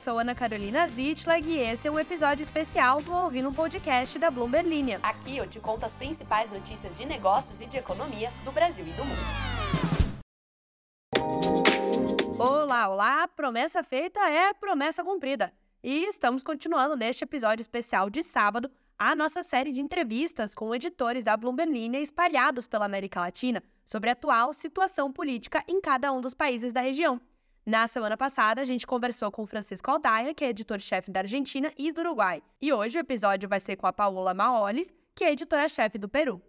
sou Ana Carolina Zitlag e esse é um episódio especial do Ouvindo um Podcast da Bloomberg Linha. Aqui eu te conto as principais notícias de negócios e de economia do Brasil e do mundo. Olá, olá! Promessa feita é promessa cumprida. E estamos continuando neste episódio especial de sábado a nossa série de entrevistas com editores da Bloomberg Linha espalhados pela América Latina sobre a atual situação política em cada um dos países da região. Na semana passada, a gente conversou com Francisco Aldaia, que é editor-chefe da Argentina e do Uruguai. E hoje o episódio vai ser com a Paola Maolis, que é editora-chefe do Peru.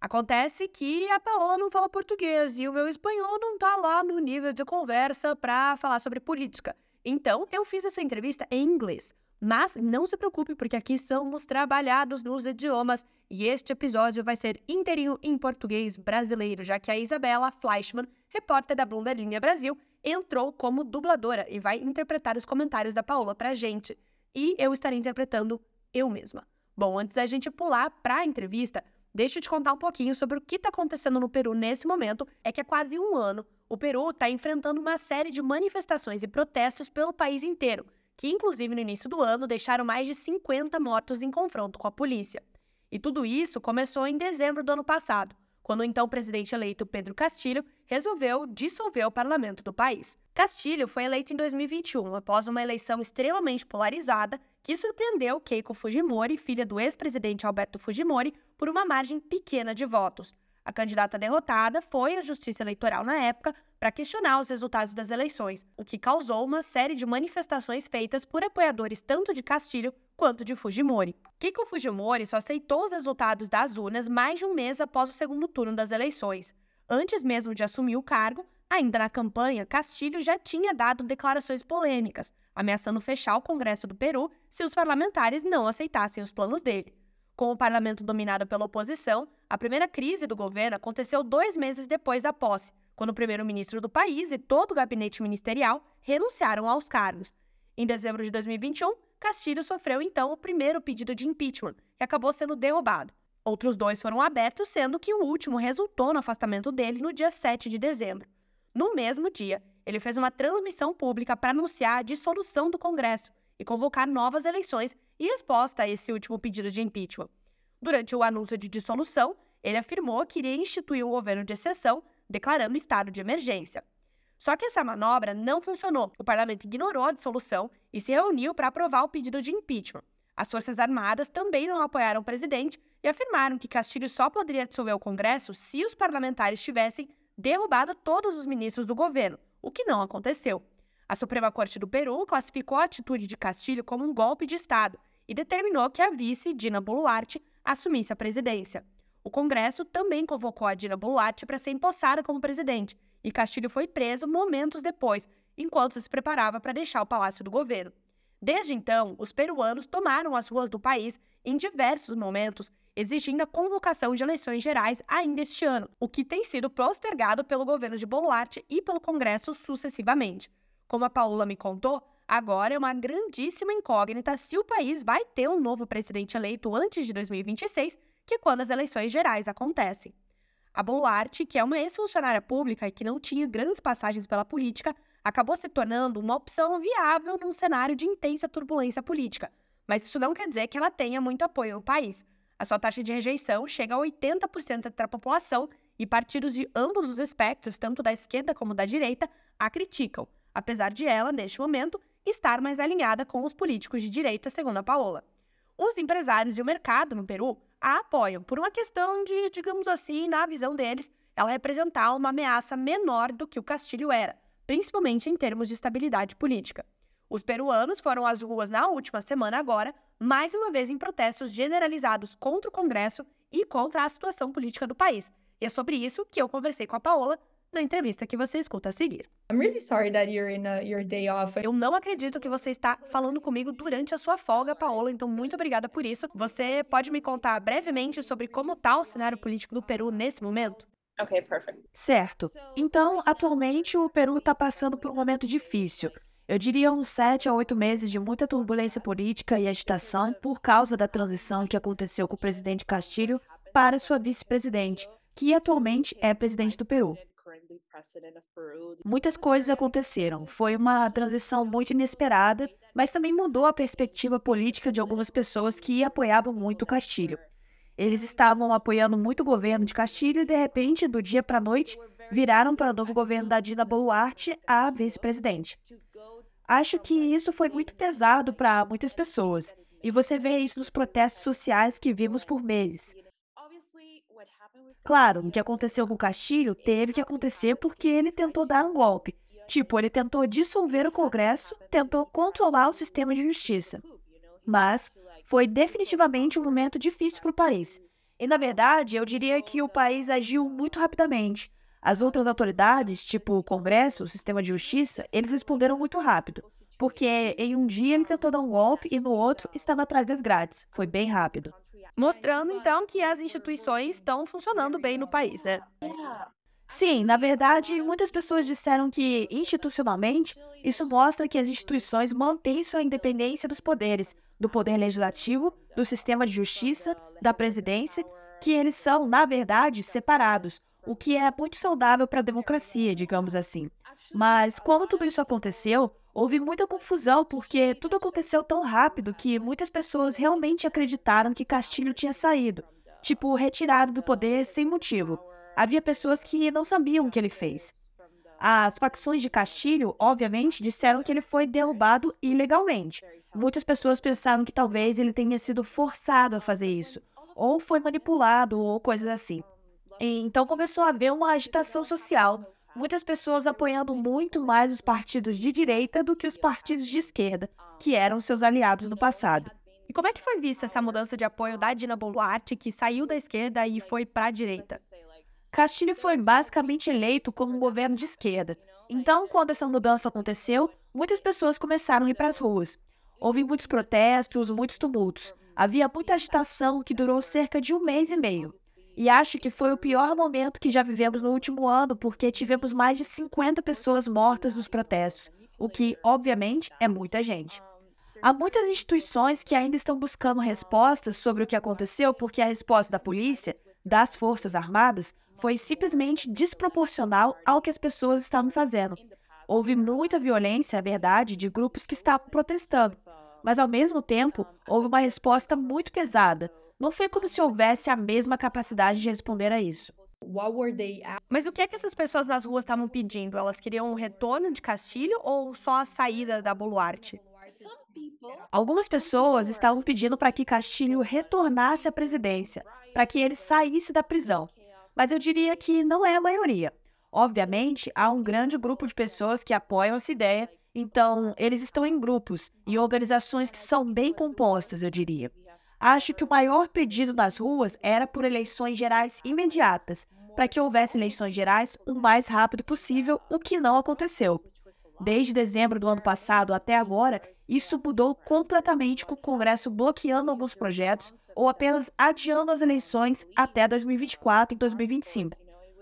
Acontece que a Paola não fala português e o meu espanhol não tá lá no nível de conversa para falar sobre política. Então, eu fiz essa entrevista em inglês. Mas não se preocupe, porque aqui somos trabalhados nos idiomas e este episódio vai ser inteirinho em português brasileiro, já que a Isabela Fleischmann, repórter da Bloomberg Linha Brasil, entrou como dubladora e vai interpretar os comentários da Paola pra gente. E eu estarei interpretando eu mesma. Bom, antes da gente pular para a entrevista, deixa eu te contar um pouquinho sobre o que está acontecendo no Peru nesse momento. É que há quase um ano, o Peru está enfrentando uma série de manifestações e protestos pelo país inteiro, que inclusive no início do ano deixaram mais de 50 mortos em confronto com a polícia. E tudo isso começou em dezembro do ano passado, quando o então presidente eleito Pedro Castilho resolveu dissolver o parlamento do país. Castilho foi eleito em 2021, após uma eleição extremamente polarizada que surpreendeu Keiko Fujimori, filha do ex-presidente Alberto Fujimori, por uma margem pequena de votos. A candidata derrotada foi a Justiça Eleitoral na época para questionar os resultados das eleições, o que causou uma série de manifestações feitas por apoiadores tanto de Castilho quanto de Fujimori. Kiko Fujimori só aceitou os resultados das urnas mais de um mês após o segundo turno das eleições. Antes mesmo de assumir o cargo, ainda na campanha, Castilho já tinha dado declarações polêmicas, ameaçando fechar o Congresso do Peru se os parlamentares não aceitassem os planos dele. Com o parlamento dominado pela oposição, a primeira crise do governo aconteceu dois meses depois da posse, quando o primeiro-ministro do país e todo o gabinete ministerial renunciaram aos cargos. Em dezembro de 2021, Castilho sofreu então o primeiro pedido de impeachment, que acabou sendo derrubado. Outros dois foram abertos, sendo que o último resultou no afastamento dele no dia 7 de dezembro. No mesmo dia, ele fez uma transmissão pública para anunciar a dissolução do Congresso e convocar novas eleições em resposta a esse último pedido de impeachment. Durante o anúncio de dissolução, ele afirmou que iria instituir um governo de exceção, declarando estado de emergência. Só que essa manobra não funcionou. O parlamento ignorou a dissolução e se reuniu para aprovar o pedido de impeachment. As Forças Armadas também não apoiaram o presidente e afirmaram que Castilho só poderia dissolver o Congresso se os parlamentares tivessem derrubado todos os ministros do governo, o que não aconteceu. A Suprema Corte do Peru classificou a atitude de Castilho como um golpe de Estado e determinou que a vice, Dina Boluarte, assumisse a presidência. O Congresso também convocou a Dina Boluarte para ser empossada como presidente, e Castilho foi preso momentos depois, enquanto se preparava para deixar o palácio do governo. Desde então, os peruanos tomaram as ruas do país em diversos momentos, exigindo a convocação de eleições gerais ainda este ano, o que tem sido postergado pelo governo de Boluarte e pelo Congresso sucessivamente. Como a Paula me contou, agora é uma grandíssima incógnita se o país vai ter um novo presidente eleito antes de 2026, que é quando as eleições gerais acontecem. A Boluarte, que é uma ex-funcionária pública e que não tinha grandes passagens pela política, acabou se tornando uma opção viável num cenário de intensa turbulência política. Mas isso não quer dizer que ela tenha muito apoio no país. A sua taxa de rejeição chega a 80% da população e partidos de ambos os espectros, tanto da esquerda como da direita, a criticam apesar de ela, neste momento, estar mais alinhada com os políticos de direita, segundo a Paola. Os empresários e o mercado no Peru a apoiam por uma questão de, digamos assim, na visão deles, ela representar uma ameaça menor do que o Castilho era, principalmente em termos de estabilidade política. Os peruanos foram às ruas na última semana agora, mais uma vez em protestos generalizados contra o Congresso e contra a situação política do país. E é sobre isso que eu conversei com a Paola na entrevista que você escuta a seguir. I'm really sorry that you're in a, your day off. Eu não acredito que você está falando comigo durante a sua folga, Paola, então muito obrigada por isso. Você pode me contar brevemente sobre como está o cenário político do Peru nesse momento? Ok, perfect. Certo. Então, atualmente o Peru está passando por um momento difícil. Eu diria uns sete a oito meses de muita turbulência política e agitação por causa da transição que aconteceu com o presidente Castilho para sua vice-presidente, que atualmente é presidente do Peru. Muitas coisas aconteceram. Foi uma transição muito inesperada, mas também mudou a perspectiva política de algumas pessoas que apoiavam muito o Castilho. Eles estavam apoiando muito o governo de Castilho e, de repente, do dia para a noite, viraram para o novo governo da Dina Boluarte a vice-presidente. Acho que isso foi muito pesado para muitas pessoas, e você vê isso nos protestos sociais que vimos por meses. Claro, o que aconteceu com o Castilho teve que acontecer porque ele tentou dar um golpe. Tipo, ele tentou dissolver o Congresso, tentou controlar o sistema de justiça. Mas foi definitivamente um momento difícil para o país. E, na verdade, eu diria que o país agiu muito rapidamente. As outras autoridades, tipo o Congresso, o sistema de justiça, eles responderam muito rápido. Porque em um dia ele tentou dar um golpe e no outro estava atrás das grades. Foi bem rápido. Mostrando, então, que as instituições estão funcionando bem no país, né? Sim, na verdade, muitas pessoas disseram que, institucionalmente, isso mostra que as instituições mantêm sua independência dos poderes, do poder legislativo, do sistema de justiça, da presidência, que eles são, na verdade, separados, o que é muito saudável para a democracia, digamos assim. Mas quando tudo isso aconteceu, houve muita confusão porque tudo aconteceu tão rápido que muitas pessoas realmente acreditaram que Castilho tinha saído, tipo, retirado do poder sem motivo. Havia pessoas que não sabiam o que ele fez. As facções de Castilho, obviamente, disseram que ele foi derrubado ilegalmente. Muitas pessoas pensaram que talvez ele tenha sido forçado a fazer isso, ou foi manipulado, ou coisas assim. Então começou a haver uma agitação social, muitas pessoas apoiando muito mais os partidos de direita do que os partidos de esquerda, que eram seus aliados no passado. E como é que foi vista essa mudança de apoio da Dina Boluarte, que saiu da esquerda e foi para a direita? Castilho foi basicamente eleito como um governo de esquerda. Então, quando essa mudança aconteceu, muitas pessoas começaram a ir para as ruas. Houve muitos protestos, muitos tumultos. Havia muita agitação que durou cerca de um mês e meio. E acho que foi o pior momento que já vivemos no último ano, porque tivemos mais de 50 pessoas mortas nos protestos, o que, obviamente, é muita gente. Há muitas instituições que ainda estão buscando respostas sobre o que aconteceu, porque a resposta da polícia, das Forças Armadas, foi simplesmente desproporcional ao que as pessoas estavam fazendo. Houve muita violência, é verdade, de grupos que estavam protestando, mas ao mesmo tempo houve uma resposta muito pesada, não foi como se houvesse a mesma capacidade de responder a isso. Mas o que é que essas pessoas nas ruas estavam pedindo? Elas queriam um retorno de Castilho ou só a saída da Boluarte? Algumas pessoas estavam pedindo para que Castilho retornasse à presidência, para que ele saísse da prisão. Mas eu diria que não é a maioria. Obviamente, há um grande grupo de pessoas que apoiam essa ideia, então eles estão em grupos e organizações que são bem compostas, eu diria. Acho que o maior pedido nas ruas era por eleições gerais imediatas, para que houvesse eleições gerais o mais rápido possível, o que não aconteceu. Desde dezembro do ano passado até agora, isso mudou completamente com o Congresso bloqueando alguns projetos ou apenas adiando as eleições até 2024 e 2025.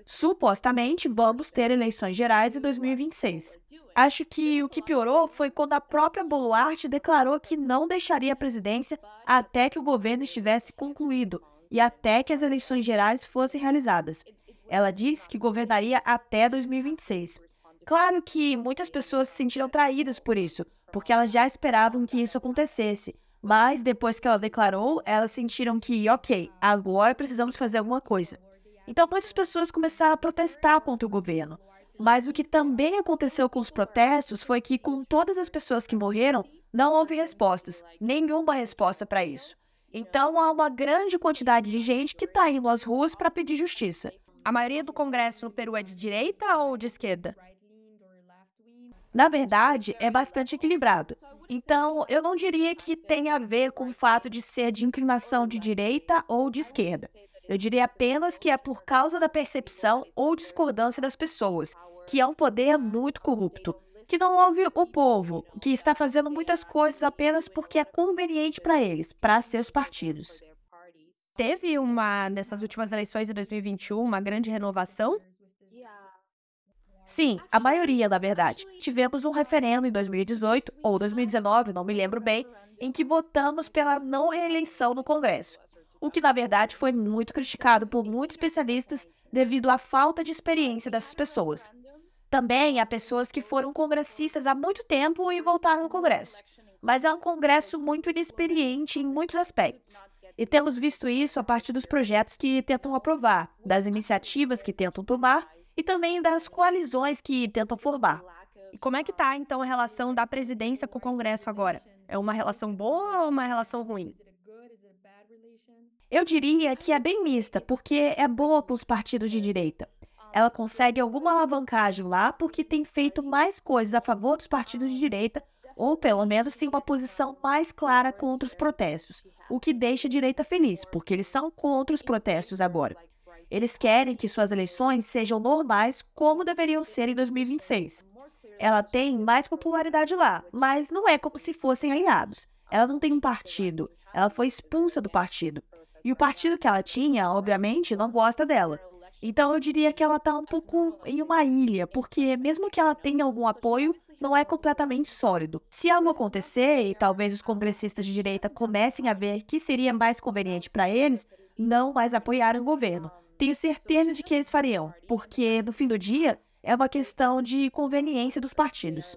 Supostamente, vamos ter eleições gerais em 2026. Acho que o que piorou foi quando a própria Boluarte declarou que não deixaria a presidência até que o governo estivesse concluído e até que as eleições gerais fossem realizadas. Ela disse que governaria até 2026. Claro que muitas pessoas se sentiram traídas por isso, porque elas já esperavam que isso acontecesse. Mas depois que ela declarou, elas sentiram que, ok, agora precisamos fazer alguma coisa. Então muitas pessoas começaram a protestar contra o governo. Mas o que também aconteceu com os protestos foi que, com todas as pessoas que morreram, não houve respostas, nenhuma resposta para isso. Então há uma grande quantidade de gente que está indo às ruas para pedir justiça. A maioria do Congresso no Peru é de direita ou de esquerda? Na verdade, é bastante equilibrado. Então, eu não diria que tem a ver com o fato de ser de inclinação de direita ou de esquerda. Eu diria apenas que é por causa da percepção ou discordância das pessoas, que é um poder muito corrupto, que não ouve o povo, que está fazendo muitas coisas apenas porque é conveniente para eles, para seus partidos. Teve uma, nessas últimas eleições de 2021, uma grande renovação? Sim, a maioria, na verdade. Tivemos um referendo em 2018 ou 2019, não me lembro bem, em que votamos pela não reeleição no Congresso. O que na verdade foi muito criticado por muitos especialistas devido à falta de experiência dessas pessoas. Também há pessoas que foram congressistas há muito tempo e voltaram ao Congresso, mas é um Congresso muito inexperiente em muitos aspectos. E temos visto isso a partir dos projetos que tentam aprovar, das iniciativas que tentam tomar e também das coalizões que tentam formar. E como é que está, então, a relação da presidência com o Congresso agora? É uma relação boa ou uma relação ruim? Eu diria que é bem mista, porque é boa com os partidos de direita. Ela consegue alguma alavancagem lá porque tem feito mais coisas a favor dos partidos de direita, ou pelo menos tem uma posição mais clara contra os protestos, o que deixa a direita feliz, porque eles são contra os protestos agora. Eles querem que suas eleições sejam normais como deveriam ser em 2026. Ela tem mais popularidade lá, mas não é como se fossem aliados. Ela não tem um partido, ela foi expulsa do partido. E o partido que ela tinha, obviamente, não gosta dela. Então eu diria que ela está um pouco em uma ilha, porque mesmo que ela tenha algum apoio, não é completamente sólido. Se algo acontecer e talvez os congressistas de direita comecem a ver que seria mais conveniente para eles não mais apoiar o governo, tenho certeza de que eles fariam, porque no fim do dia é uma questão de conveniência dos partidos.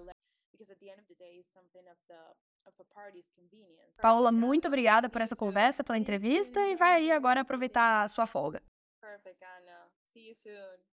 Paula, muito obrigada por essa conversa, pela entrevista e vai aí agora aproveitar a sua folga.